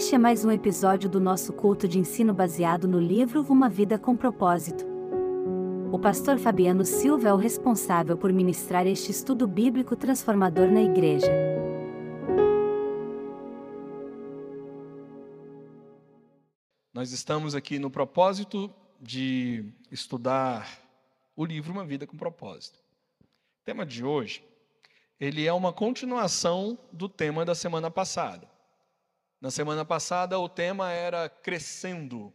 Este é mais um episódio do nosso culto de ensino baseado no livro Uma Vida com Propósito. O pastor Fabiano Silva é o responsável por ministrar este estudo bíblico transformador na igreja. Nós estamos aqui no propósito de estudar o livro Uma Vida com Propósito. O tema de hoje, ele é uma continuação do tema da semana passada. Na semana passada, o tema era crescendo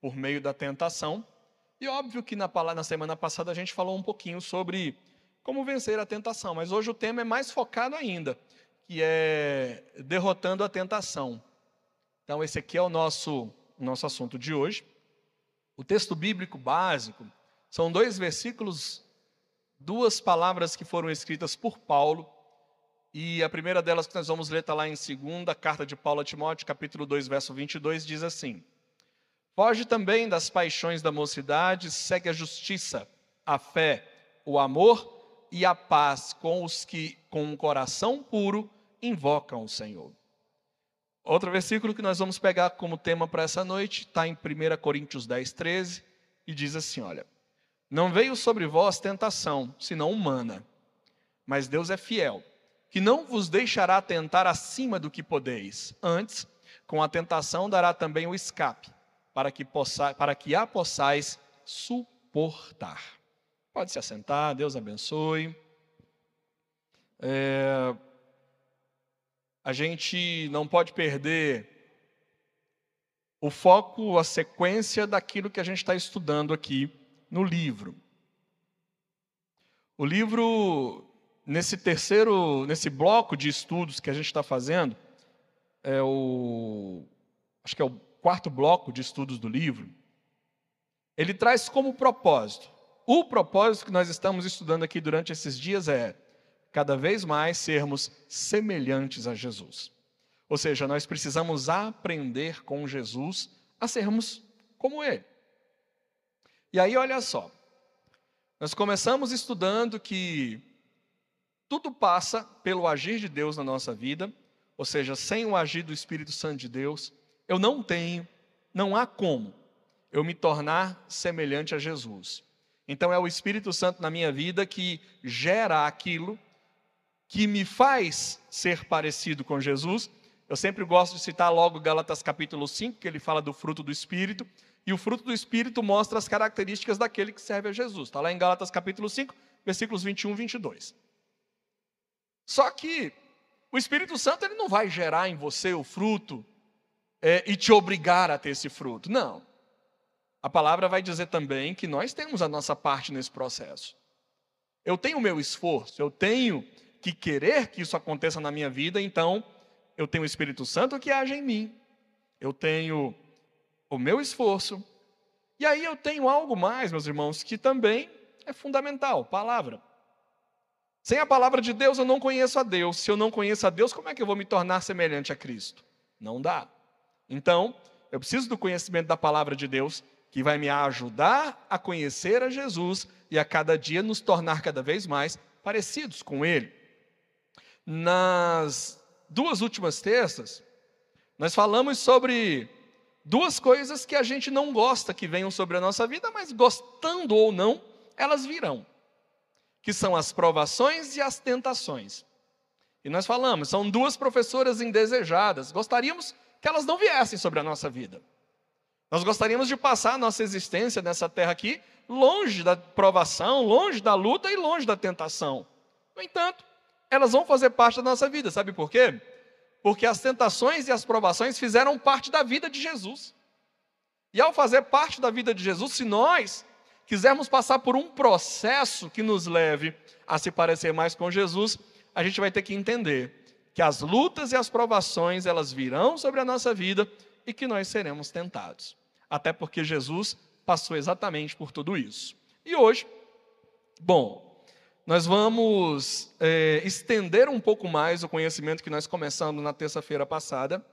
por meio da tentação. E óbvio que na, na semana passada a gente falou um pouquinho sobre como vencer a tentação, mas hoje o tema é mais focado ainda, que é derrotando a tentação. Então, esse aqui é o nosso, nosso assunto de hoje. O texto bíblico básico são dois versículos, duas palavras que foram escritas por Paulo e a primeira delas que nós vamos ler está lá em 2 carta de Paulo a Timóteo, capítulo 2, verso 22, diz assim: Foge também das paixões da mocidade, segue a justiça, a fé, o amor e a paz com os que, com um coração puro, invocam o Senhor. Outro versículo que nós vamos pegar como tema para essa noite está em 1 Coríntios 10, 13, e diz assim: Olha, não veio sobre vós tentação, senão humana, mas Deus é fiel que não vos deixará tentar acima do que podeis. Antes, com a tentação dará também o escape, para que, possa, para que a possais suportar. Pode se assentar, Deus abençoe. É, a gente não pode perder o foco, a sequência daquilo que a gente está estudando aqui no livro. O livro nesse terceiro, nesse bloco de estudos que a gente está fazendo, é o, acho que é o quarto bloco de estudos do livro, ele traz como propósito, o propósito que nós estamos estudando aqui durante esses dias é cada vez mais sermos semelhantes a Jesus. Ou seja, nós precisamos aprender com Jesus a sermos como Ele. E aí, olha só, nós começamos estudando que tudo passa pelo agir de Deus na nossa vida, ou seja, sem o agir do Espírito Santo de Deus, eu não tenho, não há como eu me tornar semelhante a Jesus. Então é o Espírito Santo na minha vida que gera aquilo que me faz ser parecido com Jesus. Eu sempre gosto de citar logo Gálatas capítulo 5, que ele fala do fruto do Espírito, e o fruto do Espírito mostra as características daquele que serve a Jesus. Está lá em Gálatas capítulo 5, versículos 21 e 22. Só que o Espírito Santo ele não vai gerar em você o fruto é, e te obrigar a ter esse fruto. Não. A palavra vai dizer também que nós temos a nossa parte nesse processo. Eu tenho o meu esforço, eu tenho que querer que isso aconteça na minha vida, então eu tenho o Espírito Santo que age em mim. Eu tenho o meu esforço. E aí eu tenho algo mais, meus irmãos, que também é fundamental, palavra. Sem a palavra de Deus eu não conheço a Deus. Se eu não conheço a Deus, como é que eu vou me tornar semelhante a Cristo? Não dá. Então, eu preciso do conhecimento da palavra de Deus, que vai me ajudar a conhecer a Jesus e a cada dia nos tornar cada vez mais parecidos com Ele. Nas duas últimas terças, nós falamos sobre duas coisas que a gente não gosta que venham sobre a nossa vida, mas gostando ou não, elas virão que são as provações e as tentações. E nós falamos, são duas professoras indesejadas. Gostaríamos que elas não viessem sobre a nossa vida. Nós gostaríamos de passar a nossa existência nessa terra aqui longe da provação, longe da luta e longe da tentação. No entanto, elas vão fazer parte da nossa vida. Sabe por quê? Porque as tentações e as provações fizeram parte da vida de Jesus. E ao fazer parte da vida de Jesus, se nós quisermos passar por um processo que nos leve a se parecer mais com Jesus, a gente vai ter que entender que as lutas e as provações elas virão sobre a nossa vida e que nós seremos tentados. Até porque Jesus passou exatamente por tudo isso. E hoje, bom, nós vamos é, estender um pouco mais o conhecimento que nós começamos na terça-feira passada.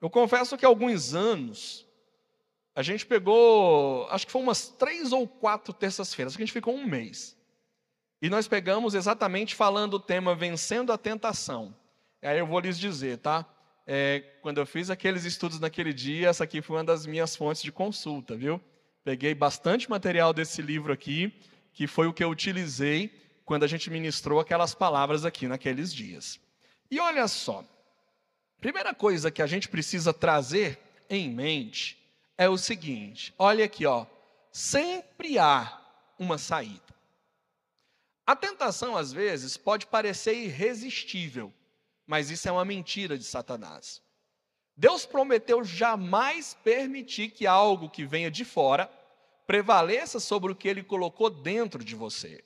Eu confesso que há alguns anos a gente pegou, acho que foi umas três ou quatro terças-feiras, que a gente ficou um mês. E nós pegamos exatamente falando o tema Vencendo a Tentação. Aí eu vou lhes dizer, tá? é, quando eu fiz aqueles estudos naquele dia, essa aqui foi uma das minhas fontes de consulta, viu? Peguei bastante material desse livro aqui, que foi o que eu utilizei quando a gente ministrou aquelas palavras aqui naqueles dias. E olha só, primeira coisa que a gente precisa trazer em mente é o seguinte: olha aqui, ó, sempre há uma saída. A tentação, às vezes, pode parecer irresistível, mas isso é uma mentira de Satanás. Deus prometeu jamais permitir que algo que venha de fora prevaleça sobre o que ele colocou dentro de você.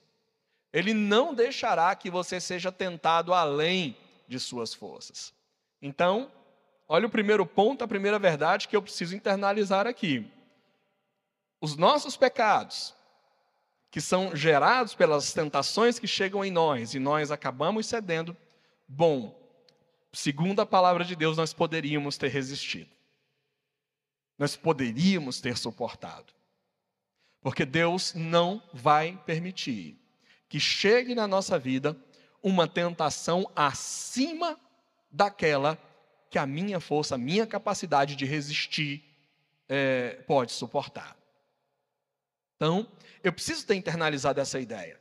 Ele não deixará que você seja tentado além de suas forças. Então, olha o primeiro ponto, a primeira verdade que eu preciso internalizar aqui. Os nossos pecados, que são gerados pelas tentações que chegam em nós e nós acabamos cedendo, bom, segundo a palavra de Deus, nós poderíamos ter resistido. Nós poderíamos ter suportado. Porque Deus não vai permitir que chegue na nossa vida uma tentação acima daquela que a minha força, a minha capacidade de resistir é, pode suportar. Então, eu preciso ter internalizado essa ideia.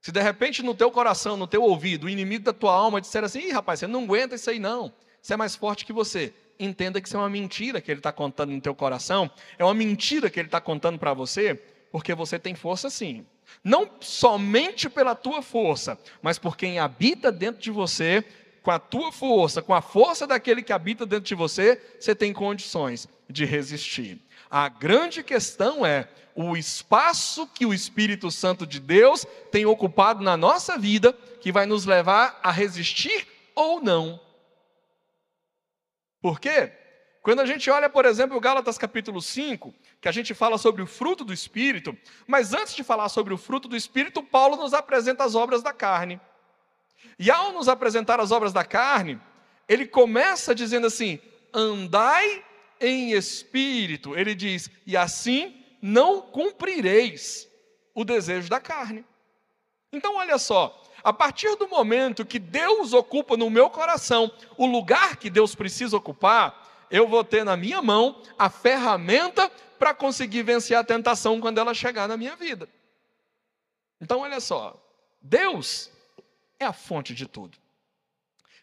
Se de repente no teu coração, no teu ouvido, o inimigo da tua alma disser assim, Ih, rapaz, você não aguenta isso aí não, você é mais forte que você. Entenda que isso é uma mentira que ele está contando no teu coração, é uma mentira que ele está contando para você, porque você tem força sim. Não somente pela tua força, mas por quem habita dentro de você, com a tua força, com a força daquele que habita dentro de você, você tem condições de resistir. A grande questão é o espaço que o Espírito Santo de Deus tem ocupado na nossa vida, que vai nos levar a resistir ou não. Por quê? Quando a gente olha, por exemplo, o Gálatas capítulo 5, que a gente fala sobre o fruto do Espírito, mas antes de falar sobre o fruto do Espírito, Paulo nos apresenta as obras da carne. E ao nos apresentar as obras da carne, ele começa dizendo assim: andai em espírito. Ele diz: e assim não cumprireis o desejo da carne. Então, olha só, a partir do momento que Deus ocupa no meu coração o lugar que Deus precisa ocupar, eu vou ter na minha mão a ferramenta para conseguir vencer a tentação quando ela chegar na minha vida. Então, olha só, Deus é a fonte de tudo.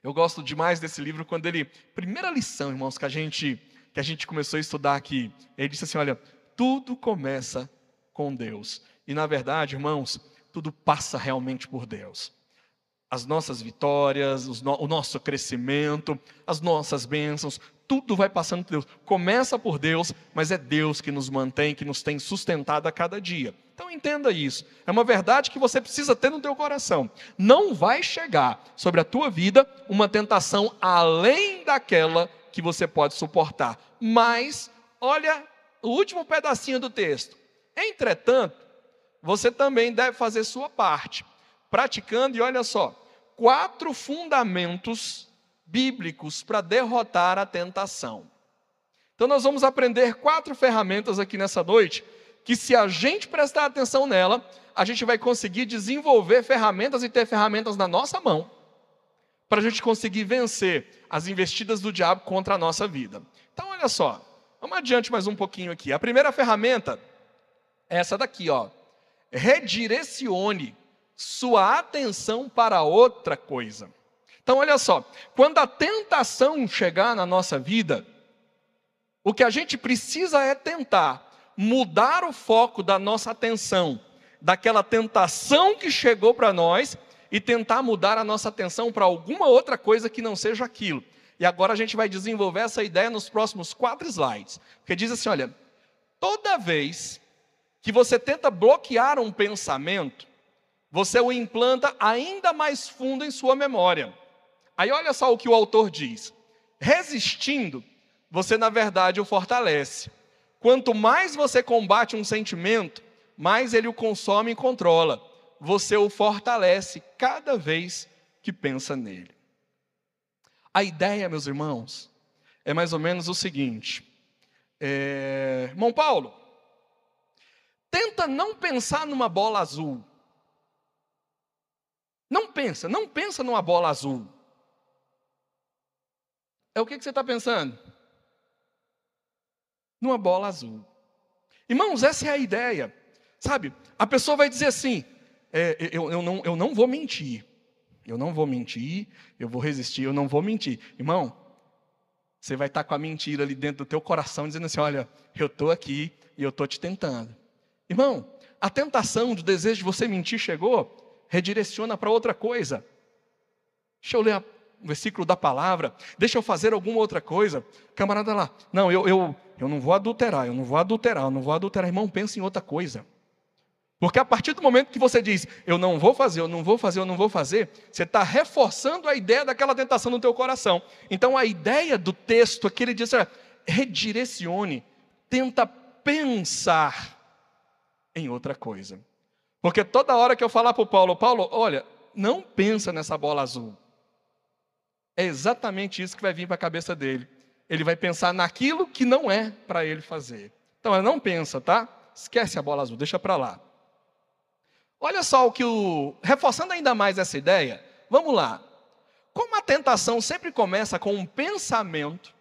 Eu gosto demais desse livro quando ele, primeira lição, irmãos, que a gente que a gente começou a estudar aqui. Ele disse assim: olha, tudo começa com Deus. E na verdade, irmãos, tudo passa realmente por Deus. As nossas vitórias, o nosso crescimento, as nossas bênçãos, tudo vai passando por Deus. Começa por Deus, mas é Deus que nos mantém, que nos tem sustentado a cada dia. Então entenda isso. É uma verdade que você precisa ter no teu coração. Não vai chegar sobre a tua vida uma tentação além daquela que você pode suportar. Mas, olha o último pedacinho do texto. Entretanto, você também deve fazer sua parte, praticando, e olha só, quatro fundamentos bíblicos para derrotar a tentação. Então, nós vamos aprender quatro ferramentas aqui nessa noite, que se a gente prestar atenção nela, a gente vai conseguir desenvolver ferramentas e ter ferramentas na nossa mão para a gente conseguir vencer as investidas do diabo contra a nossa vida. Então, olha só, vamos adiante mais um pouquinho aqui. A primeira ferramenta é essa daqui, ó. Redirecione sua atenção para outra coisa. Então, olha só, quando a tentação chegar na nossa vida, o que a gente precisa é tentar mudar o foco da nossa atenção daquela tentação que chegou para nós e tentar mudar a nossa atenção para alguma outra coisa que não seja aquilo. E agora a gente vai desenvolver essa ideia nos próximos quatro slides. Porque diz assim: olha, toda vez que você tenta bloquear um pensamento, você o implanta ainda mais fundo em sua memória. Aí olha só o que o autor diz: resistindo, você na verdade o fortalece. Quanto mais você combate um sentimento, mais ele o consome e controla você o fortalece cada vez que pensa nele. A ideia, meus irmãos, é mais ou menos o seguinte: é, irmão Paulo, tenta não pensar numa bola azul. Não pensa, não pensa numa bola azul. É o que, que você está pensando? Numa bola azul. Irmãos, essa é a ideia. Sabe, a pessoa vai dizer assim: é, eu, eu, não, eu não vou mentir. Eu não vou mentir, eu vou resistir, eu não vou mentir. Irmão, você vai estar com a mentira ali dentro do teu coração, dizendo assim: olha, eu estou aqui e eu estou te tentando. Irmão, a tentação, o desejo de você mentir chegou, redireciona para outra coisa. Deixa eu ler um versículo da palavra, deixa eu fazer alguma outra coisa. Camarada lá, não, eu, eu, eu não vou adulterar, eu não vou adulterar, eu não vou adulterar. Irmão, pensa em outra coisa. Porque a partir do momento que você diz, eu não vou fazer, eu não vou fazer, eu não vou fazer, você está reforçando a ideia daquela tentação no teu coração. Então a ideia do texto aqui, ele diz, é, redirecione, tenta pensar em outra coisa. Porque toda hora que eu falar para o Paulo, Paulo, olha, não pensa nessa bola azul. É exatamente isso que vai vir para a cabeça dele. Ele vai pensar naquilo que não é para ele fazer. Então, não pensa, tá? Esquece a bola azul, deixa para lá. Olha só o que o. Reforçando ainda mais essa ideia, vamos lá. Como a tentação sempre começa com um pensamento,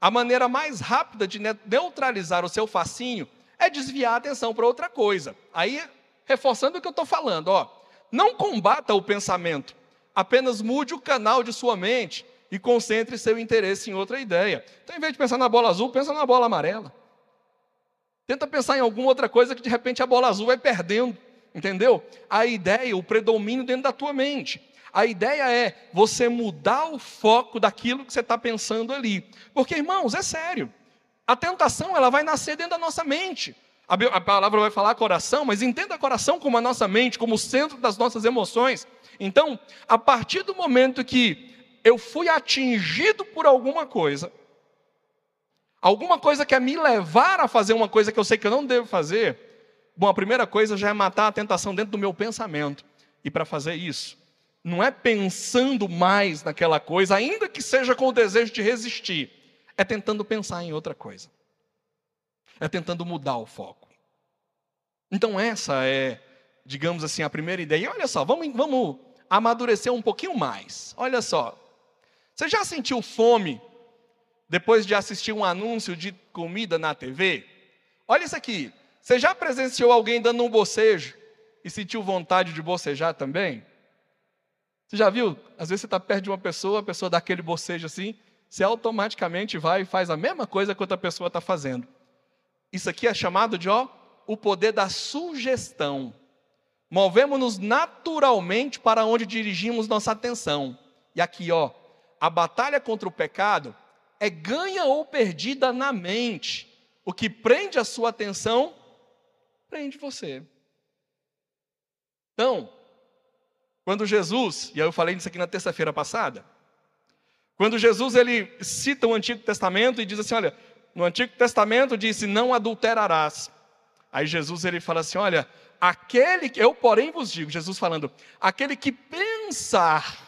a maneira mais rápida de neutralizar o seu fascínio é desviar a atenção para outra coisa. Aí, reforçando o que eu estou falando, ó, não combata o pensamento, apenas mude o canal de sua mente e concentre seu interesse em outra ideia. Então, em vez de pensar na bola azul, pensa na bola amarela. Tenta pensar em alguma outra coisa que de repente a bola azul vai perdendo entendeu? A ideia, o predomínio dentro da tua mente. A ideia é você mudar o foco daquilo que você está pensando ali. Porque, irmãos, é sério. A tentação ela vai nascer dentro da nossa mente. A palavra vai falar coração, mas entenda coração como a nossa mente, como o centro das nossas emoções. Então, a partir do momento que eu fui atingido por alguma coisa, alguma coisa que é me levar a fazer uma coisa que eu sei que eu não devo fazer, Bom, a primeira coisa já é matar a tentação dentro do meu pensamento. E para fazer isso, não é pensando mais naquela coisa, ainda que seja com o desejo de resistir, é tentando pensar em outra coisa. É tentando mudar o foco. Então, essa é, digamos assim, a primeira ideia. E olha só, vamos, vamos amadurecer um pouquinho mais. Olha só. Você já sentiu fome depois de assistir um anúncio de comida na TV? Olha isso aqui. Você já presenciou alguém dando um bocejo e sentiu vontade de bocejar também? Você já viu? Às vezes você está perto de uma pessoa, a pessoa dá aquele bocejo assim, você automaticamente vai e faz a mesma coisa que outra pessoa está fazendo. Isso aqui é chamado de ó, o poder da sugestão. Movemos-nos naturalmente para onde dirigimos nossa atenção. E aqui, ó, a batalha contra o pecado é ganha ou perdida na mente. O que prende a sua atenção prende você. Então, quando Jesus, e eu falei isso aqui na terça-feira passada, quando Jesus ele cita o Antigo Testamento e diz assim, olha, no Antigo Testamento disse não adulterarás. Aí Jesus ele fala assim, olha, aquele que eu porém vos digo, Jesus falando, aquele que pensar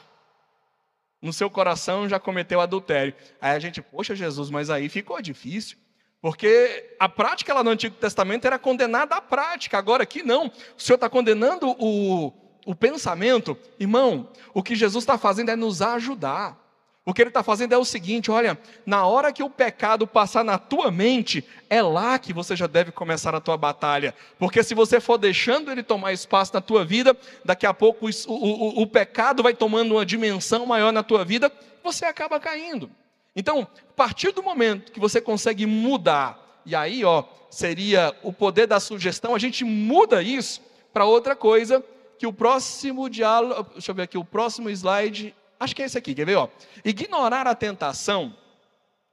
no seu coração já cometeu adultério. Aí a gente, poxa Jesus, mas aí ficou difícil. Porque a prática lá no Antigo Testamento era condenada à prática, agora aqui não. O Senhor está condenando o, o pensamento. Irmão, o que Jesus está fazendo é nos ajudar. O que ele está fazendo é o seguinte: olha, na hora que o pecado passar na tua mente, é lá que você já deve começar a tua batalha. Porque se você for deixando ele tomar espaço na tua vida, daqui a pouco o, o, o pecado vai tomando uma dimensão maior na tua vida, você acaba caindo. Então, a partir do momento que você consegue mudar, e aí, ó, seria o poder da sugestão, a gente muda isso para outra coisa que o próximo diálogo, deixa eu ver aqui, o próximo slide, acho que é esse aqui, quer ver, ó? Ignorar a tentação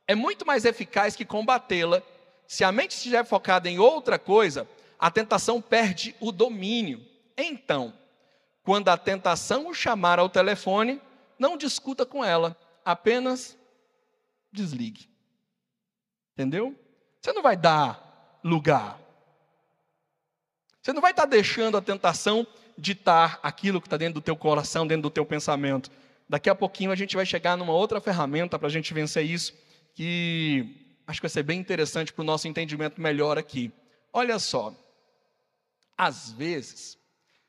é muito mais eficaz que combatê-la. Se a mente estiver focada em outra coisa, a tentação perde o domínio. Então, quando a tentação o chamar ao telefone, não discuta com ela, apenas desligue. Entendeu? Você não vai dar lugar. Você não vai estar deixando a tentação ditar aquilo que está dentro do teu coração, dentro do teu pensamento. Daqui a pouquinho a gente vai chegar numa outra ferramenta para a gente vencer isso, que acho que vai ser bem interessante para o nosso entendimento melhor aqui. Olha só, às vezes,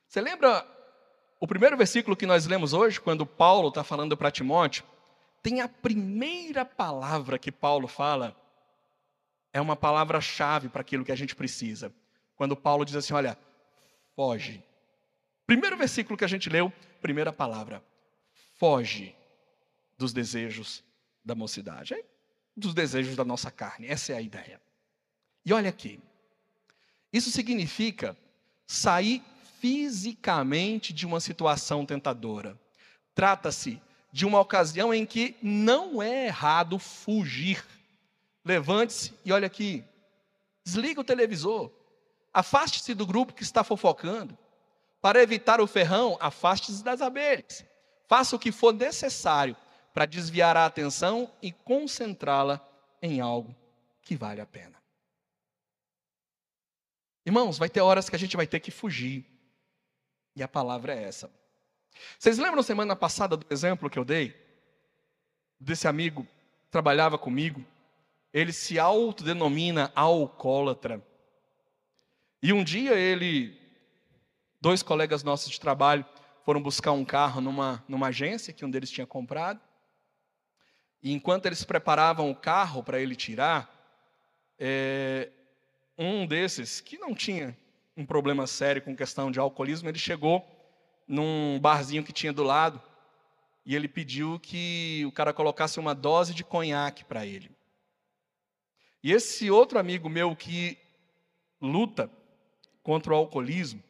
você lembra o primeiro versículo que nós lemos hoje, quando Paulo está falando para Timóteo? tem a primeira palavra que Paulo fala, é uma palavra-chave para aquilo que a gente precisa. Quando Paulo diz assim: olha, foge. Primeiro versículo que a gente leu, primeira palavra: foge dos desejos da mocidade, dos desejos da nossa carne. Essa é a ideia. E olha aqui, isso significa sair fisicamente de uma situação tentadora. Trata-se de uma ocasião em que não é errado fugir. Levante-se e olha aqui. Desliga o televisor. Afaste-se do grupo que está fofocando. Para evitar o ferrão, afaste-se das abelhas. Faça o que for necessário para desviar a atenção e concentrá-la em algo que vale a pena. Irmãos, vai ter horas que a gente vai ter que fugir. E a palavra é essa. Vocês lembram semana passada do exemplo que eu dei? Desse amigo que trabalhava comigo. Ele se autodenomina alcoólatra. E um dia ele, dois colegas nossos de trabalho, foram buscar um carro numa, numa agência que um deles tinha comprado. E enquanto eles preparavam o carro para ele tirar, é, um desses, que não tinha um problema sério com questão de alcoolismo, ele chegou num barzinho que tinha do lado e ele pediu que o cara colocasse uma dose de conhaque para ele. E esse outro amigo meu que luta contra o alcoolismo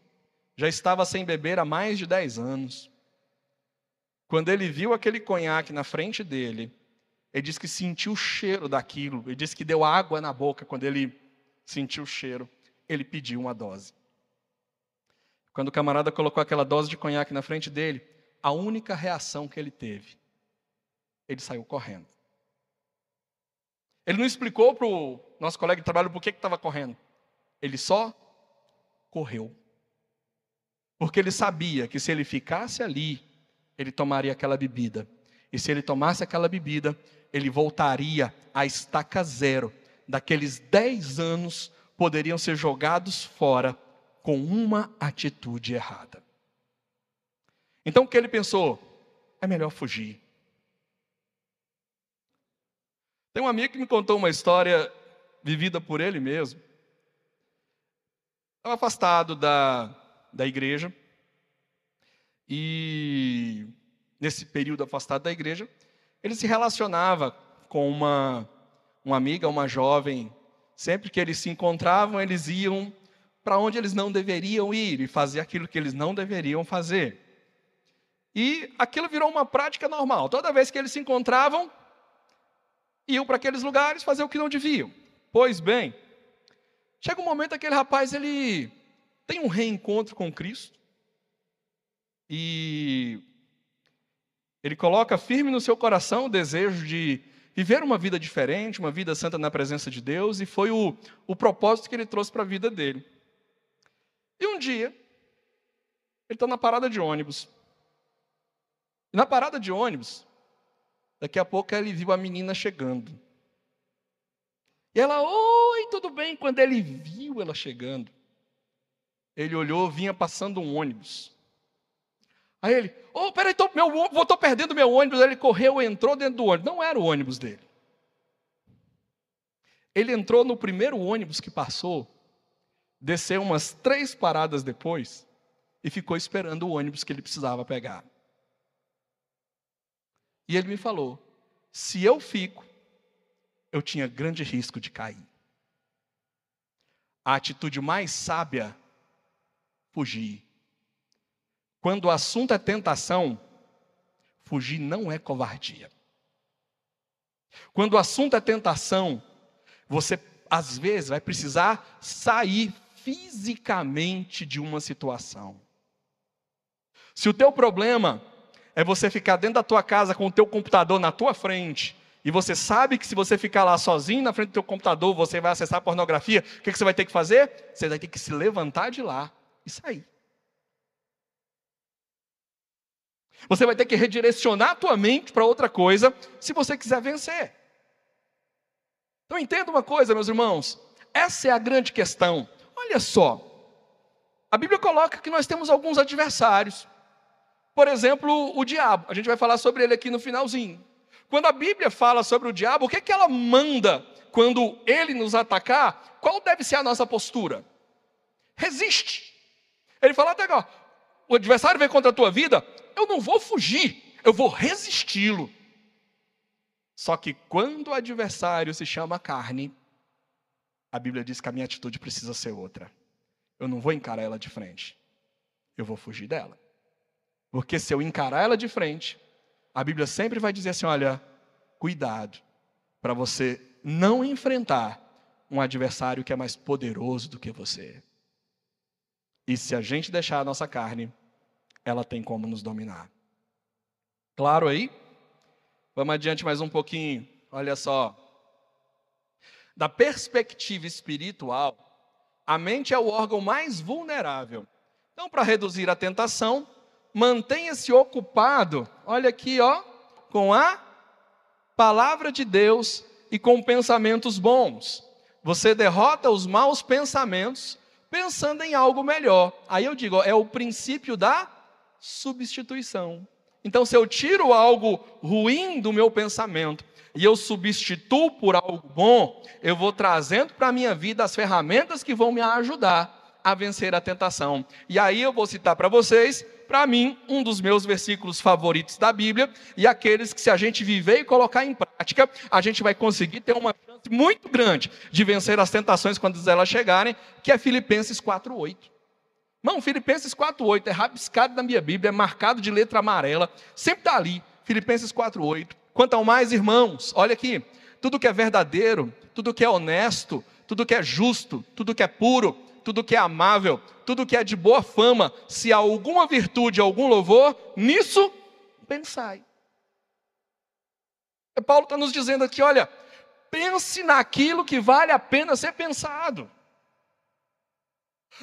já estava sem beber há mais de 10 anos. Quando ele viu aquele conhaque na frente dele, ele disse que sentiu o cheiro daquilo, ele disse que deu água na boca quando ele sentiu o cheiro. Ele pediu uma dose. Quando o camarada colocou aquela dose de conhaque na frente dele, a única reação que ele teve, ele saiu correndo. Ele não explicou para o nosso colega de trabalho por que estava correndo. Ele só correu. Porque ele sabia que se ele ficasse ali, ele tomaria aquela bebida. E se ele tomasse aquela bebida, ele voltaria à estaca zero. Daqueles dez anos poderiam ser jogados fora com uma atitude errada. Então o que ele pensou? É melhor fugir. Tem um amigo que me contou uma história vivida por ele mesmo. Estava afastado da, da igreja. E nesse período afastado da igreja, ele se relacionava com uma, uma amiga, uma jovem. Sempre que eles se encontravam, eles iam para onde eles não deveriam ir e fazer aquilo que eles não deveriam fazer. E aquilo virou uma prática normal. Toda vez que eles se encontravam, iam para aqueles lugares fazer o que não deviam. Pois bem, chega um momento aquele rapaz ele tem um reencontro com Cristo e ele coloca firme no seu coração o desejo de viver uma vida diferente, uma vida santa na presença de Deus, e foi o, o propósito que ele trouxe para a vida dele. E um dia, ele está na parada de ônibus. E na parada de ônibus, daqui a pouco ele viu a menina chegando. E ela, oi, tudo bem? Quando ele viu ela chegando, ele olhou, vinha passando um ônibus. Aí ele, oh, peraí, tô, meu, estou perdendo meu ônibus. Aí ele correu, entrou dentro do ônibus. Não era o ônibus dele. Ele entrou no primeiro ônibus que passou desceu umas três paradas depois e ficou esperando o ônibus que ele precisava pegar. E ele me falou: se eu fico, eu tinha grande risco de cair. A atitude mais sábia, fugir. Quando o assunto é tentação, fugir não é covardia. Quando o assunto é tentação, você às vezes vai precisar sair fisicamente de uma situação. Se o teu problema é você ficar dentro da tua casa com o teu computador na tua frente, e você sabe que se você ficar lá sozinho na frente do teu computador, você vai acessar pornografia, o que você vai ter que fazer? Você vai ter que se levantar de lá e sair. Você vai ter que redirecionar a tua mente para outra coisa, se você quiser vencer. Então entenda uma coisa, meus irmãos, essa é a grande questão. Olha só, a Bíblia coloca que nós temos alguns adversários. Por exemplo, o diabo. A gente vai falar sobre ele aqui no finalzinho. Quando a Bíblia fala sobre o diabo, o que, é que ela manda quando ele nos atacar? Qual deve ser a nossa postura? Resiste. Ele fala até o adversário vem contra a tua vida, eu não vou fugir, eu vou resisti-lo. Só que quando o adversário se chama carne, a Bíblia diz que a minha atitude precisa ser outra. Eu não vou encarar ela de frente, eu vou fugir dela. Porque se eu encarar ela de frente, a Bíblia sempre vai dizer assim: olha, cuidado, para você não enfrentar um adversário que é mais poderoso do que você. E se a gente deixar a nossa carne, ela tem como nos dominar. Claro aí? Vamos adiante mais um pouquinho. Olha só. Da perspectiva espiritual, a mente é o órgão mais vulnerável. Então, para reduzir a tentação, mantenha-se ocupado, olha aqui, ó, com a palavra de Deus e com pensamentos bons. Você derrota os maus pensamentos pensando em algo melhor. Aí eu digo, ó, é o princípio da substituição. Então, se eu tiro algo ruim do meu pensamento e eu substituo por algo bom, eu vou trazendo para a minha vida as ferramentas que vão me ajudar a vencer a tentação. E aí eu vou citar para vocês, para mim, um dos meus versículos favoritos da Bíblia, e aqueles que, se a gente viver e colocar em prática, a gente vai conseguir ter uma muito grande de vencer as tentações quando elas chegarem, que é Filipenses 4,8. Irmão, Filipenses 4,8 é rabiscado na minha Bíblia, é marcado de letra amarela, sempre está ali, Filipenses 4,8. Quanto ao mais, irmãos, olha aqui, tudo que é verdadeiro, tudo que é honesto, tudo que é justo, tudo que é puro, tudo que é amável, tudo que é de boa fama, se há alguma virtude, algum louvor, nisso pensai. Paulo está nos dizendo aqui, olha, pense naquilo que vale a pena ser pensado.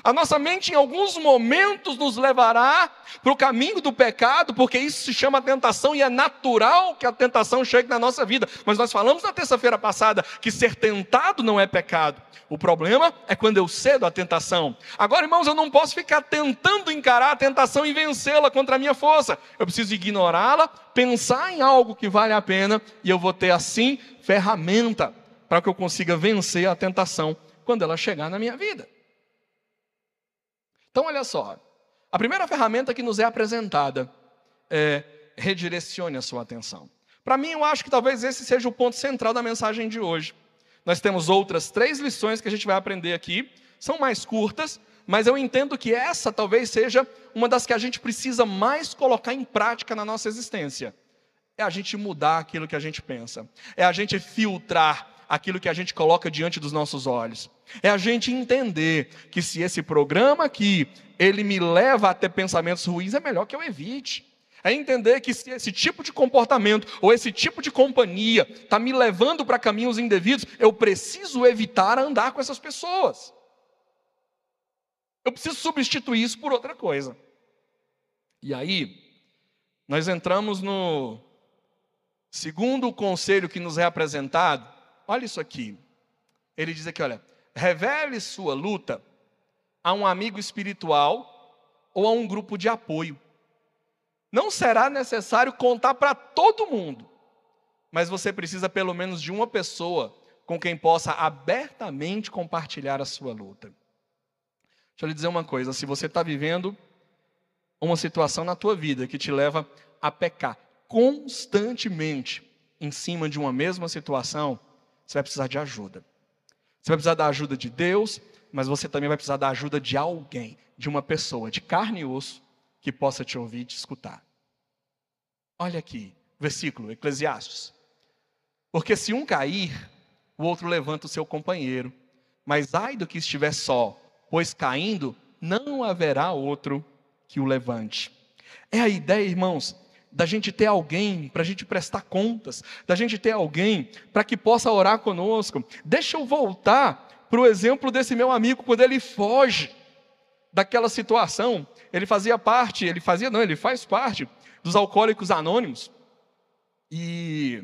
A nossa mente, em alguns momentos, nos levará para o caminho do pecado, porque isso se chama tentação e é natural que a tentação chegue na nossa vida. Mas nós falamos na terça-feira passada que ser tentado não é pecado. O problema é quando eu cedo à tentação. Agora, irmãos, eu não posso ficar tentando encarar a tentação e vencê-la contra a minha força. Eu preciso ignorá-la, pensar em algo que vale a pena e eu vou ter assim ferramenta para que eu consiga vencer a tentação quando ela chegar na minha vida. Então, olha só. A primeira ferramenta que nos é apresentada é redirecione a sua atenção. Para mim, eu acho que talvez esse seja o ponto central da mensagem de hoje. Nós temos outras três lições que a gente vai aprender aqui, são mais curtas, mas eu entendo que essa talvez seja uma das que a gente precisa mais colocar em prática na nossa existência. É a gente mudar aquilo que a gente pensa, é a gente filtrar aquilo que a gente coloca diante dos nossos olhos. É a gente entender que se esse programa aqui, ele me leva a ter pensamentos ruins, é melhor que eu evite. É entender que se esse tipo de comportamento ou esse tipo de companhia está me levando para caminhos indevidos, eu preciso evitar andar com essas pessoas. Eu preciso substituir isso por outra coisa. E aí, nós entramos no segundo conselho que nos é apresentado, olha isso aqui. Ele diz aqui: olha, revele sua luta a um amigo espiritual ou a um grupo de apoio. Não será necessário contar para todo mundo, mas você precisa pelo menos de uma pessoa com quem possa abertamente compartilhar a sua luta. Deixa eu lhe dizer uma coisa: se você está vivendo uma situação na tua vida que te leva a pecar constantemente em cima de uma mesma situação, você vai precisar de ajuda. Você vai precisar da ajuda de Deus, mas você também vai precisar da ajuda de alguém, de uma pessoa de carne e osso que possa te ouvir e te escutar. Olha aqui, versículo, Eclesiastes. Porque se um cair, o outro levanta o seu companheiro. Mas ai do que estiver só, pois caindo não haverá outro que o levante. É a ideia, irmãos, da gente ter alguém para a gente prestar contas, da gente ter alguém para que possa orar conosco. Deixa eu voltar para o exemplo desse meu amigo quando ele foge daquela situação. Ele fazia parte, ele fazia, não, ele faz parte dos alcoólicos anônimos. E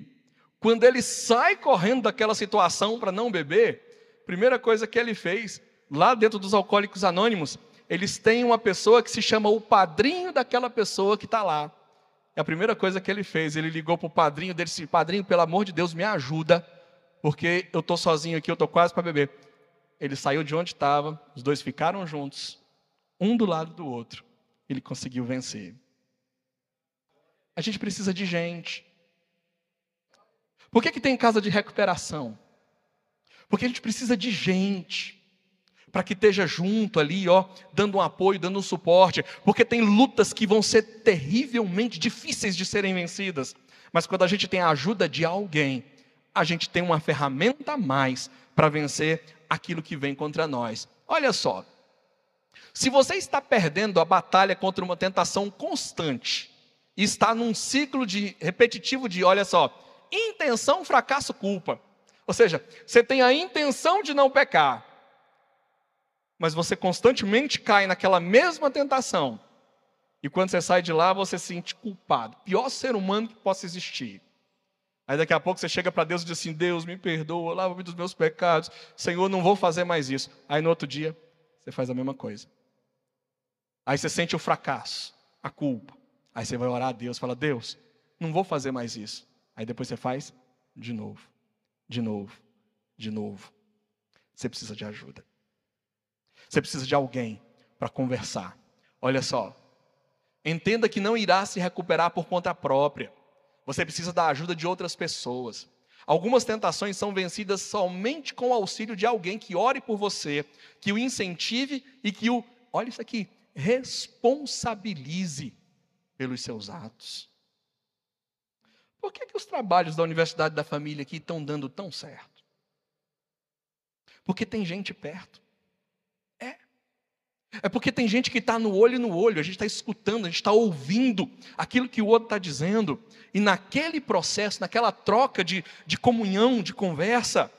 quando ele sai correndo daquela situação para não beber, primeira coisa que ele fez, lá dentro dos alcoólicos anônimos, eles têm uma pessoa que se chama o padrinho daquela pessoa que está lá E a primeira coisa que ele fez, ele ligou para o padrinho dele e disse: Padrinho, pelo amor de Deus, me ajuda, porque eu estou sozinho aqui, eu estou quase para beber. Ele saiu de onde estava, os dois ficaram juntos, um do lado do outro. Ele conseguiu vencer. A gente precisa de gente. Por que, que tem casa de recuperação? Porque a gente precisa de gente para que esteja junto ali, ó, dando um apoio, dando um suporte, porque tem lutas que vão ser terrivelmente difíceis de serem vencidas. Mas quando a gente tem a ajuda de alguém, a gente tem uma ferramenta a mais para vencer aquilo que vem contra nós. Olha só. Se você está perdendo a batalha contra uma tentação constante, e está num ciclo de repetitivo de, olha só, intenção, fracasso, culpa. Ou seja, você tem a intenção de não pecar, mas você constantemente cai naquela mesma tentação. E quando você sai de lá, você se sente culpado. Pior ser humano que possa existir. Aí daqui a pouco você chega para Deus e diz assim: Deus, me perdoa, lava-me dos meus pecados. Senhor, não vou fazer mais isso. Aí no outro dia, você faz a mesma coisa. Aí você sente o fracasso, a culpa. Aí você vai orar a Deus, fala: Deus, não vou fazer mais isso. Aí depois você faz de novo, de novo, de novo. Você precisa de ajuda. Você precisa de alguém para conversar. Olha só. Entenda que não irá se recuperar por conta própria. Você precisa da ajuda de outras pessoas. Algumas tentações são vencidas somente com o auxílio de alguém que ore por você, que o incentive e que o, olha isso aqui, responsabilize pelos seus atos. Por que, que os trabalhos da Universidade da Família aqui estão dando tão certo? Porque tem gente perto. É porque tem gente que está no olho no olho, a gente está escutando, a gente está ouvindo aquilo que o outro está dizendo, e naquele processo, naquela troca de, de comunhão, de conversa,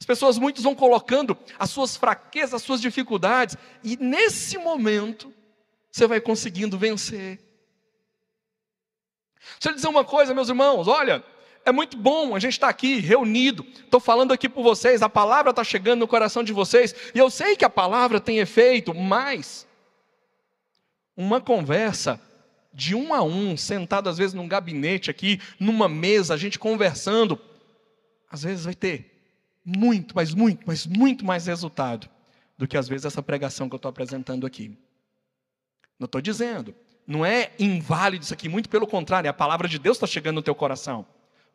as pessoas muitos vão colocando as suas fraquezas, as suas dificuldades, e nesse momento você vai conseguindo vencer. Deixa eu dizer uma coisa, meus irmãos, olha, é muito bom a gente estar aqui reunido. Estou falando aqui por vocês, a palavra está chegando no coração de vocês, e eu sei que a palavra tem efeito, mas uma conversa de um a um, sentado às vezes num gabinete aqui, numa mesa, a gente conversando, às vezes vai ter muito, mas muito, mas muito mais resultado do que às vezes essa pregação que eu estou apresentando aqui. Não estou dizendo, não é inválido isso aqui, muito pelo contrário, a palavra de Deus está chegando no teu coração.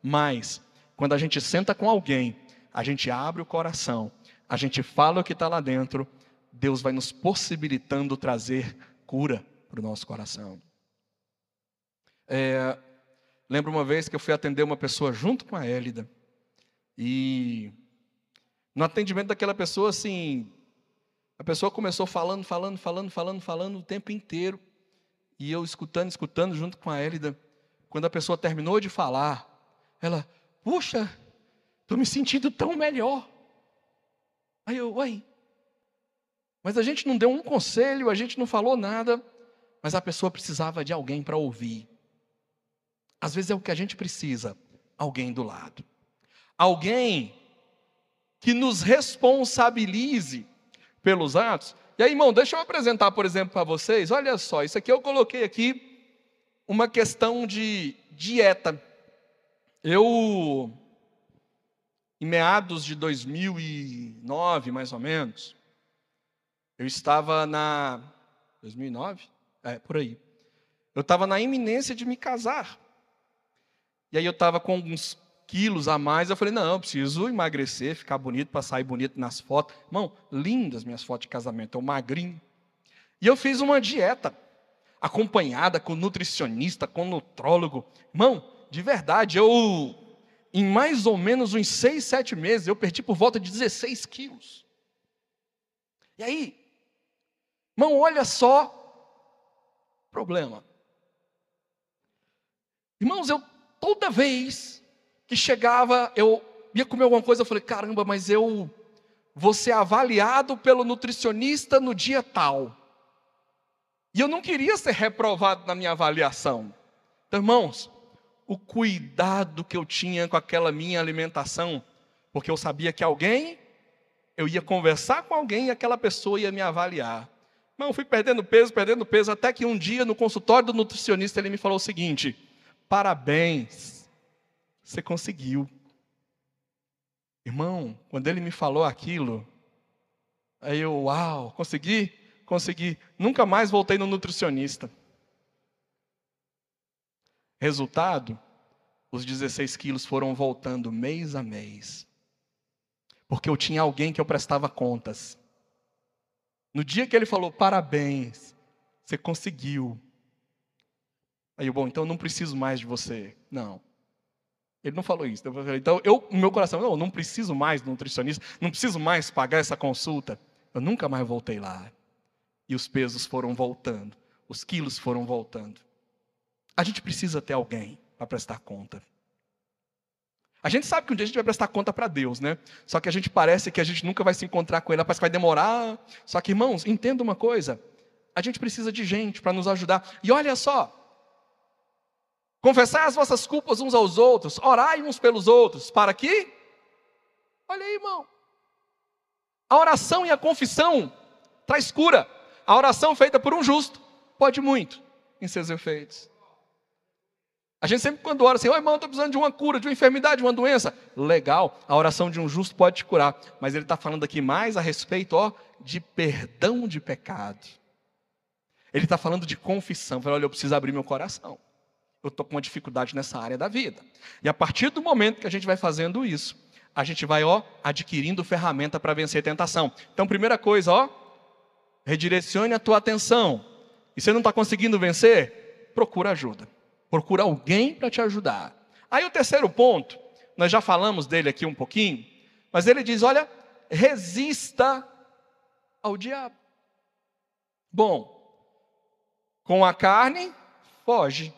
Mas, quando a gente senta com alguém, a gente abre o coração, a gente fala o que está lá dentro, Deus vai nos possibilitando trazer cura para o nosso coração. É, lembro uma vez que eu fui atender uma pessoa junto com a Élida, e no atendimento daquela pessoa, assim, a pessoa começou falando, falando, falando, falando, falando o tempo inteiro, e eu escutando, escutando junto com a Élida. Quando a pessoa terminou de falar, ela, puxa, estou me sentindo tão melhor. Aí eu, uai. Mas a gente não deu um conselho, a gente não falou nada, mas a pessoa precisava de alguém para ouvir. Às vezes é o que a gente precisa, alguém do lado. Alguém que nos responsabilize pelos atos. E aí, irmão, deixa eu apresentar, por exemplo, para vocês. Olha só, isso aqui eu coloquei aqui uma questão de dieta. Eu, em meados de 2009, mais ou menos, eu estava na. 2009? É, por aí. Eu estava na iminência de me casar. E aí eu estava com alguns quilos a mais. Eu falei: não, eu preciso emagrecer, ficar bonito, para sair bonito nas fotos. Irmão, lindas minhas fotos de casamento, eu magrinho. E eu fiz uma dieta, acompanhada com nutricionista, com nutrólogo. Irmão, de verdade, eu, em mais ou menos uns seis, sete meses, eu perdi por volta de 16 quilos. E aí, irmão, olha só problema. Irmãos, eu toda vez que chegava, eu ia comer alguma coisa, eu falei, caramba, mas eu vou ser avaliado pelo nutricionista no dia tal. E eu não queria ser reprovado na minha avaliação. Então, irmãos, o cuidado que eu tinha com aquela minha alimentação, porque eu sabia que alguém, eu ia conversar com alguém e aquela pessoa ia me avaliar. Não, fui perdendo peso, perdendo peso, até que um dia no consultório do nutricionista ele me falou o seguinte: parabéns, você conseguiu. Irmão, quando ele me falou aquilo, aí eu, uau, consegui? Consegui. Nunca mais voltei no nutricionista. Resultado, os 16 quilos foram voltando mês a mês. Porque eu tinha alguém que eu prestava contas. No dia que ele falou, parabéns, você conseguiu. Aí eu, bom, então eu não preciso mais de você. Não. Ele não falou isso. Então, eu, meu coração, não, eu não preciso mais do nutricionista, não preciso mais pagar essa consulta. Eu nunca mais voltei lá. E os pesos foram voltando, os quilos foram voltando. A gente precisa ter alguém para prestar conta. A gente sabe que um dia a gente vai prestar conta para Deus, né? Só que a gente parece que a gente nunca vai se encontrar com Ele, parece que vai demorar. Só que, irmãos, entenda uma coisa: a gente precisa de gente para nos ajudar. E olha só, Confessai as vossas culpas uns aos outros, orai uns pelos outros, para que? Olha aí, irmão. A oração e a confissão traz cura. A oração feita por um justo pode muito em seus efeitos. A gente sempre quando ora assim, oh, irmão, estou precisando de uma cura, de uma enfermidade, de uma doença. Legal, a oração de um justo pode te curar. Mas ele está falando aqui mais a respeito ó, de perdão de pecado. Ele está falando de confissão. Falei, olha, eu preciso abrir meu coração eu estou com uma dificuldade nessa área da vida. E a partir do momento que a gente vai fazendo isso, a gente vai, ó, adquirindo ferramenta para vencer a tentação. Então, primeira coisa, ó, redirecione a tua atenção. E você não está conseguindo vencer? Procura ajuda. Procura alguém para te ajudar. Aí o terceiro ponto, nós já falamos dele aqui um pouquinho, mas ele diz: olha, resista ao diabo. Bom, com a carne, foge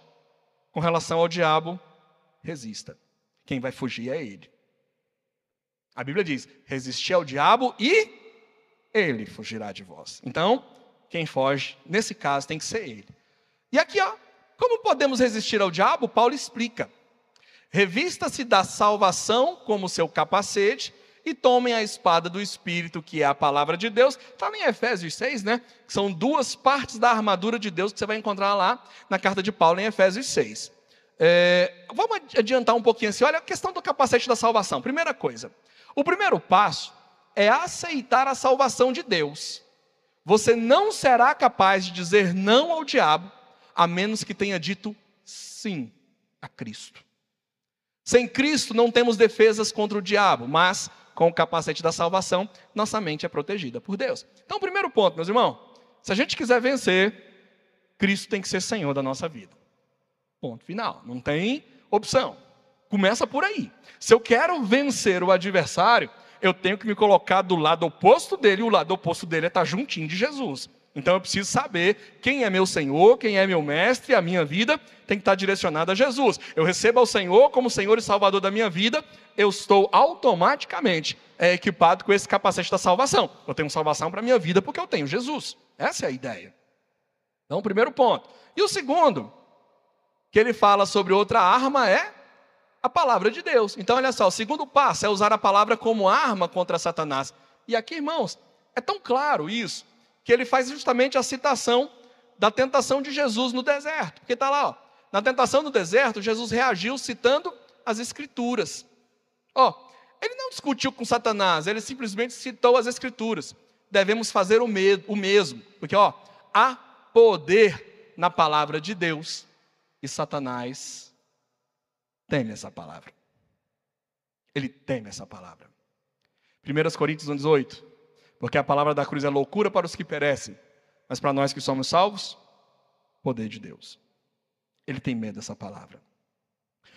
com relação ao diabo, resista. Quem vai fugir é ele. A Bíblia diz: resistir ao diabo e ele fugirá de vós. Então, quem foge, nesse caso, tem que ser ele. E aqui, ó, como podemos resistir ao diabo? Paulo explica. Revista-se da salvação como seu capacete e tomem a espada do Espírito, que é a palavra de Deus. Está em Efésios 6, né? São duas partes da armadura de Deus que você vai encontrar lá na carta de Paulo em Efésios 6. É, vamos adiantar um pouquinho assim. Olha a questão do capacete da salvação. Primeira coisa. O primeiro passo é aceitar a salvação de Deus. Você não será capaz de dizer não ao diabo, a menos que tenha dito sim a Cristo. Sem Cristo não temos defesas contra o diabo, mas com o capacete da salvação, nossa mente é protegida por Deus. Então, primeiro ponto, meus irmãos, se a gente quiser vencer, Cristo tem que ser Senhor da nossa vida. Ponto final. Não tem opção. Começa por aí. Se eu quero vencer o adversário, eu tenho que me colocar do lado oposto dele, e o lado oposto dele é estar juntinho de Jesus. Então eu preciso saber quem é meu Senhor, quem é meu mestre, a minha vida tem que estar direcionada a Jesus. Eu recebo ao Senhor como Senhor e Salvador da minha vida, eu estou automaticamente é, equipado com esse capacete da salvação. Eu tenho salvação para a minha vida porque eu tenho Jesus. Essa é a ideia. Então, o primeiro ponto. E o segundo, que ele fala sobre outra arma é a palavra de Deus. Então, olha só, o segundo passo é usar a palavra como arma contra Satanás. E aqui, irmãos, é tão claro isso que ele faz justamente a citação da tentação de Jesus no deserto. Porque está lá, ó, na tentação no deserto, Jesus reagiu citando as Escrituras. Ó, ele não discutiu com Satanás, ele simplesmente citou as Escrituras. Devemos fazer o, o mesmo, porque ó, há poder na palavra de Deus e Satanás teme essa palavra. Ele teme essa palavra. 1 Coríntios 1,18 porque a palavra da cruz é loucura para os que perecem, mas para nós que somos salvos, poder de Deus. Ele tem medo dessa palavra.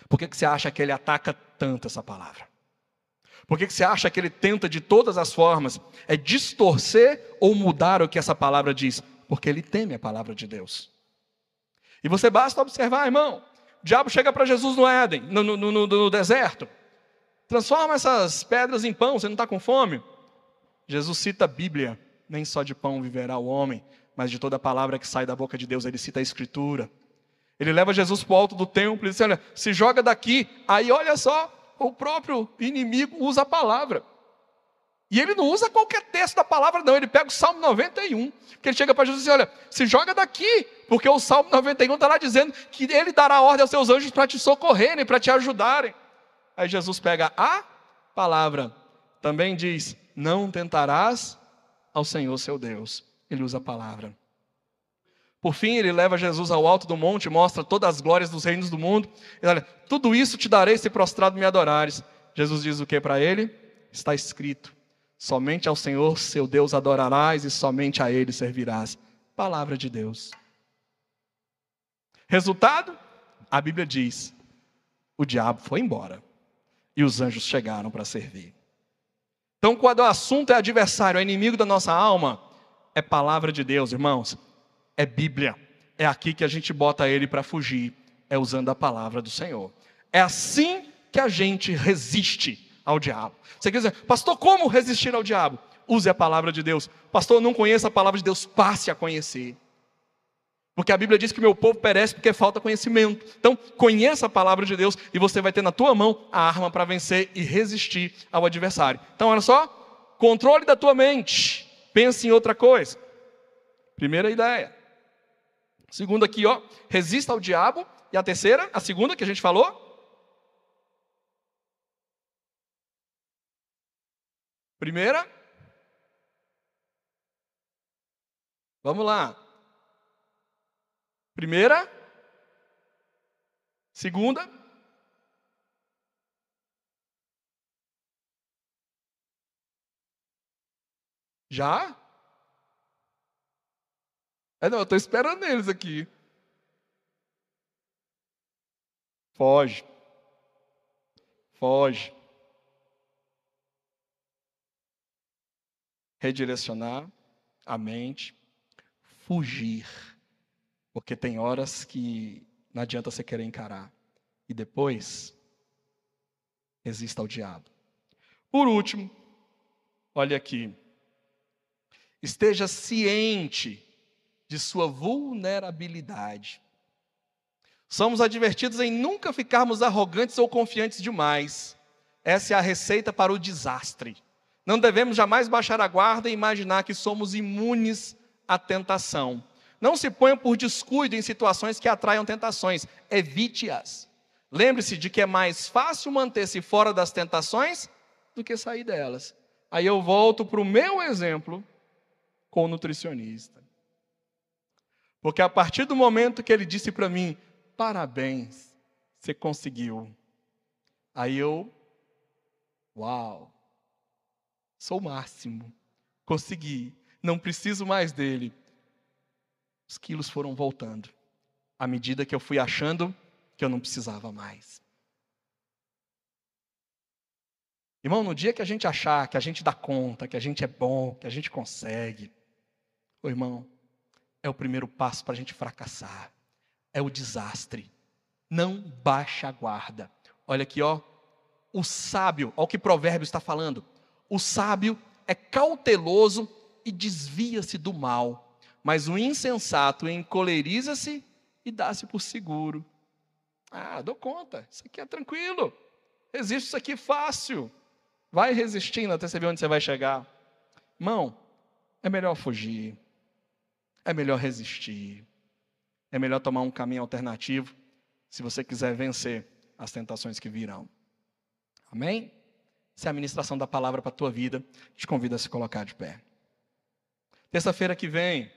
Por que, que você acha que ele ataca tanto essa palavra? Por que, que você acha que ele tenta de todas as formas é distorcer ou mudar o que essa palavra diz? Porque ele teme a palavra de Deus. E você basta observar, irmão. O diabo chega para Jesus no Éden, no, no, no, no deserto. Transforma essas pedras em pão, você não está com fome? Jesus cita a Bíblia, nem só de pão viverá o homem, mas de toda palavra que sai da boca de Deus, ele cita a Escritura. Ele leva Jesus para o alto do templo e diz: Olha, se joga daqui. Aí olha só, o próprio inimigo usa a palavra. E ele não usa qualquer texto da palavra, não. Ele pega o Salmo 91. Porque ele chega para Jesus e diz: Olha, se joga daqui. Porque o Salmo 91 está lá dizendo que ele dará ordem aos seus anjos para te socorrerem, para te ajudarem. Aí Jesus pega a palavra. Também diz: Não tentarás ao Senhor seu Deus. Ele usa a palavra. Por fim, ele leva Jesus ao alto do monte, mostra todas as glórias dos reinos do mundo. Ele olha, tudo isso te darei se prostrado me adorares. Jesus diz o que para ele? Está escrito: Somente ao Senhor, seu Deus, adorarás e somente a Ele servirás. Palavra de Deus. Resultado? A Bíblia diz: o diabo foi embora e os anjos chegaram para servir. Então, quando o assunto é adversário, é inimigo da nossa alma, é palavra de Deus, irmãos, é Bíblia. É aqui que a gente bota ele para fugir, é usando a palavra do Senhor. É assim que a gente resiste ao diabo. Você quer dizer, pastor, como resistir ao diabo? Use a palavra de Deus. Pastor, não conheça a palavra de Deus, passe a conhecer. Porque a Bíblia diz que meu povo perece porque falta conhecimento. Então, conheça a palavra de Deus e você vai ter na tua mão a arma para vencer e resistir ao adversário. Então, olha só, controle da tua mente. Pense em outra coisa. Primeira ideia. Segunda aqui, ó, resista ao diabo. E a terceira, a segunda que a gente falou, Primeira? Vamos lá. Primeira? Segunda? Já? É, não, eu estou esperando eles aqui. Foge. Foge. redirecionar a mente, fugir, porque tem horas que não adianta você querer encarar. E depois, resista ao diabo. Por último, olha aqui. Esteja ciente de sua vulnerabilidade. Somos advertidos em nunca ficarmos arrogantes ou confiantes demais. Essa é a receita para o desastre. Não devemos jamais baixar a guarda e imaginar que somos imunes à tentação. Não se ponha por descuido em situações que atraiam tentações, evite-as. Lembre-se de que é mais fácil manter-se fora das tentações do que sair delas. Aí eu volto para o meu exemplo com o nutricionista. Porque a partir do momento que ele disse para mim, parabéns, você conseguiu. Aí eu, uau, Sou o máximo. Consegui. Não preciso mais dele. Os quilos foram voltando. À medida que eu fui achando que eu não precisava mais. Irmão, no dia que a gente achar que a gente dá conta, que a gente é bom, que a gente consegue, ô irmão, é o primeiro passo para a gente fracassar. É o desastre. Não baixa a guarda. Olha aqui, ó. O sábio, olha o que provérbio está falando. O sábio é cauteloso e desvia-se do mal, mas o insensato encoleriza-se e dá-se por seguro. Ah, dou conta, isso aqui é tranquilo, resiste isso aqui fácil. Vai resistindo até você ver onde você vai chegar. Mão, é melhor fugir, é melhor resistir, é melhor tomar um caminho alternativo se você quiser vencer as tentações que virão. Amém? Essa é a ministração da palavra para a tua vida. Te convido a se colocar de pé. Terça-feira que vem,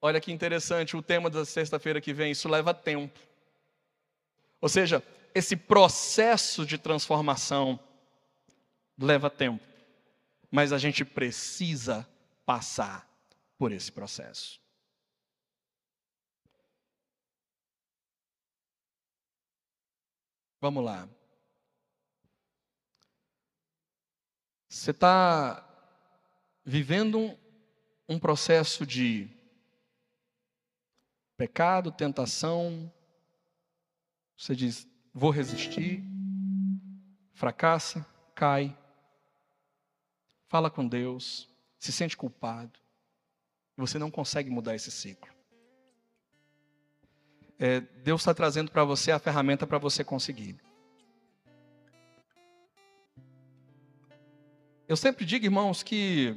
olha que interessante, o tema da sexta-feira que vem, isso leva tempo. Ou seja, esse processo de transformação leva tempo. Mas a gente precisa passar por esse processo. Vamos lá. Você está vivendo um, processo de pecado, tentação. Você diz, vou resistir, fracassa, cai, fala com Deus, se sente culpado, e você não consegue mudar esse ciclo. É, Deus está trazendo para você a ferramenta para você conseguir. Eu sempre digo, irmãos, que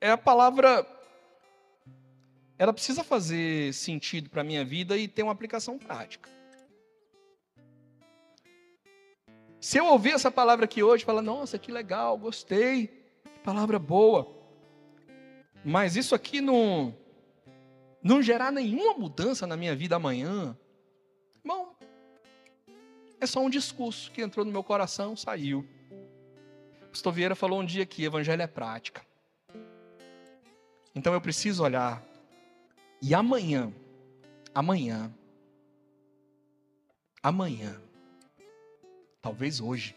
é a palavra ela precisa fazer sentido para a minha vida e ter uma aplicação prática. Se eu ouvir essa palavra aqui hoje, falar, nossa, que legal, gostei, que palavra boa. Mas isso aqui não, não gerar nenhuma mudança na minha vida amanhã, irmão, é só um discurso que entrou no meu coração, saiu. Pastor Vieira falou um dia que evangelho é prática. Então eu preciso olhar e amanhã, amanhã, amanhã, talvez hoje,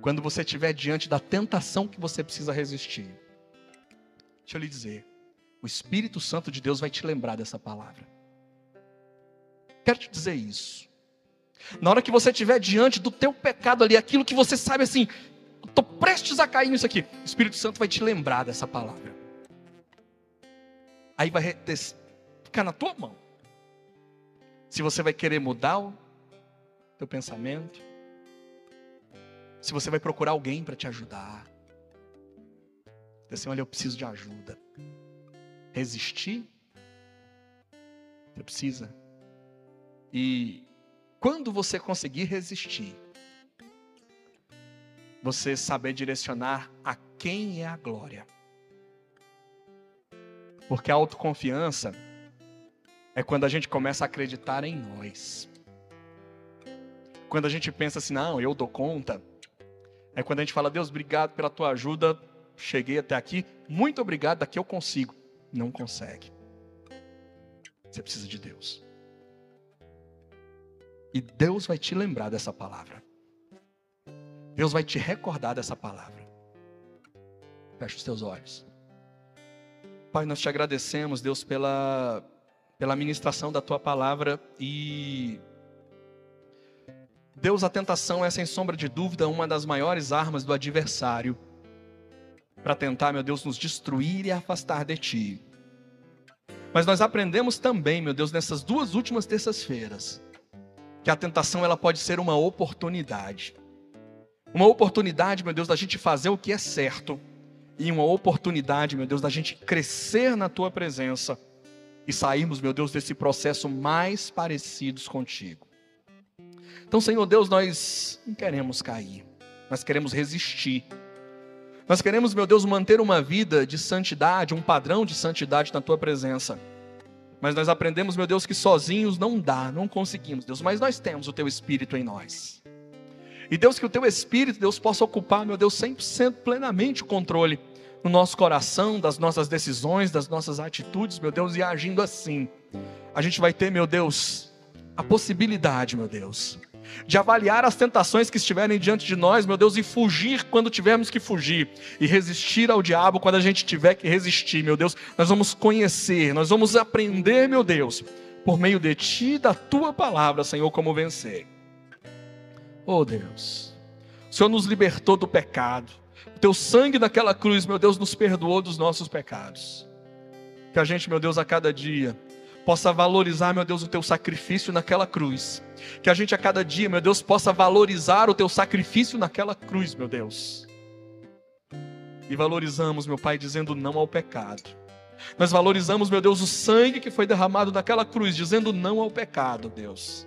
quando você estiver diante da tentação que você precisa resistir, deixa eu lhe dizer, o Espírito Santo de Deus vai te lembrar dessa palavra. Quero te dizer isso. Na hora que você estiver diante do teu pecado ali, aquilo que você sabe assim, estou prestes a cair nisso aqui, o Espírito Santo vai te lembrar dessa palavra aí vai ficar na tua mão. Se você vai querer mudar o teu pensamento, se você vai procurar alguém para te ajudar. Assim, olha, eu preciso de ajuda. Resistir, você precisa. E quando você conseguir resistir, você saber direcionar a quem é a glória. Porque a autoconfiança é quando a gente começa a acreditar em nós. Quando a gente pensa assim, não, eu dou conta. É quando a gente fala, Deus, obrigado pela tua ajuda, cheguei até aqui, muito obrigado, daqui eu consigo. Não consegue. Você precisa de Deus. E Deus vai te lembrar dessa palavra. Deus vai te recordar dessa palavra. Feche os teus olhos. Pai, nós te agradecemos, Deus, pela, pela ministração da tua palavra e. Deus, a tentação é, sem sombra de dúvida, uma das maiores armas do adversário para tentar, meu Deus, nos destruir e afastar de ti. Mas nós aprendemos também, meu Deus, nessas duas últimas terças-feiras, que a tentação ela pode ser uma oportunidade. Uma oportunidade, meu Deus, da gente fazer o que é certo e uma oportunidade, meu Deus, da gente crescer na tua presença e sairmos, meu Deus, desse processo mais parecidos contigo. Então, Senhor Deus, nós não queremos cair, nós queremos resistir. Nós queremos, meu Deus, manter uma vida de santidade, um padrão de santidade na tua presença. Mas nós aprendemos, meu Deus, que sozinhos não dá, não conseguimos, Deus, mas nós temos o teu espírito em nós. E Deus, que o teu espírito, Deus, possa ocupar, meu Deus, 100% plenamente o controle no nosso coração, das nossas decisões, das nossas atitudes, meu Deus, e agindo assim, a gente vai ter, meu Deus, a possibilidade, meu Deus, de avaliar as tentações que estiverem diante de nós, meu Deus, e fugir quando tivermos que fugir, e resistir ao diabo quando a gente tiver que resistir, meu Deus. Nós vamos conhecer, nós vamos aprender, meu Deus, por meio de Ti, da Tua palavra, Senhor, como vencer. Oh Deus, o Senhor nos libertou do pecado, teu sangue naquela cruz, meu Deus, nos perdoou dos nossos pecados. Que a gente, meu Deus, a cada dia possa valorizar, meu Deus, o teu sacrifício naquela cruz. Que a gente a cada dia, meu Deus, possa valorizar o teu sacrifício naquela cruz, meu Deus. E valorizamos, meu Pai, dizendo não ao pecado. Nós valorizamos, meu Deus, o sangue que foi derramado naquela cruz, dizendo não ao pecado, Deus.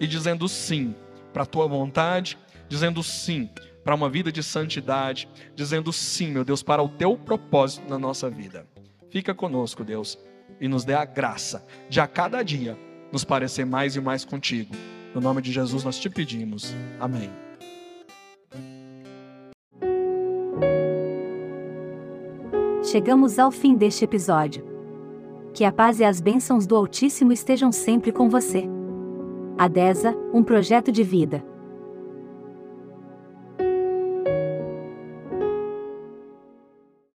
E dizendo sim para a tua vontade, dizendo sim para uma vida de santidade, dizendo sim, meu Deus, para o teu propósito na nossa vida. Fica conosco, Deus, e nos dê a graça de a cada dia nos parecer mais e mais contigo. No nome de Jesus nós te pedimos. Amém. Chegamos ao fim deste episódio. Que a paz e as bênçãos do Altíssimo estejam sempre com você. Adesa, um projeto de vida.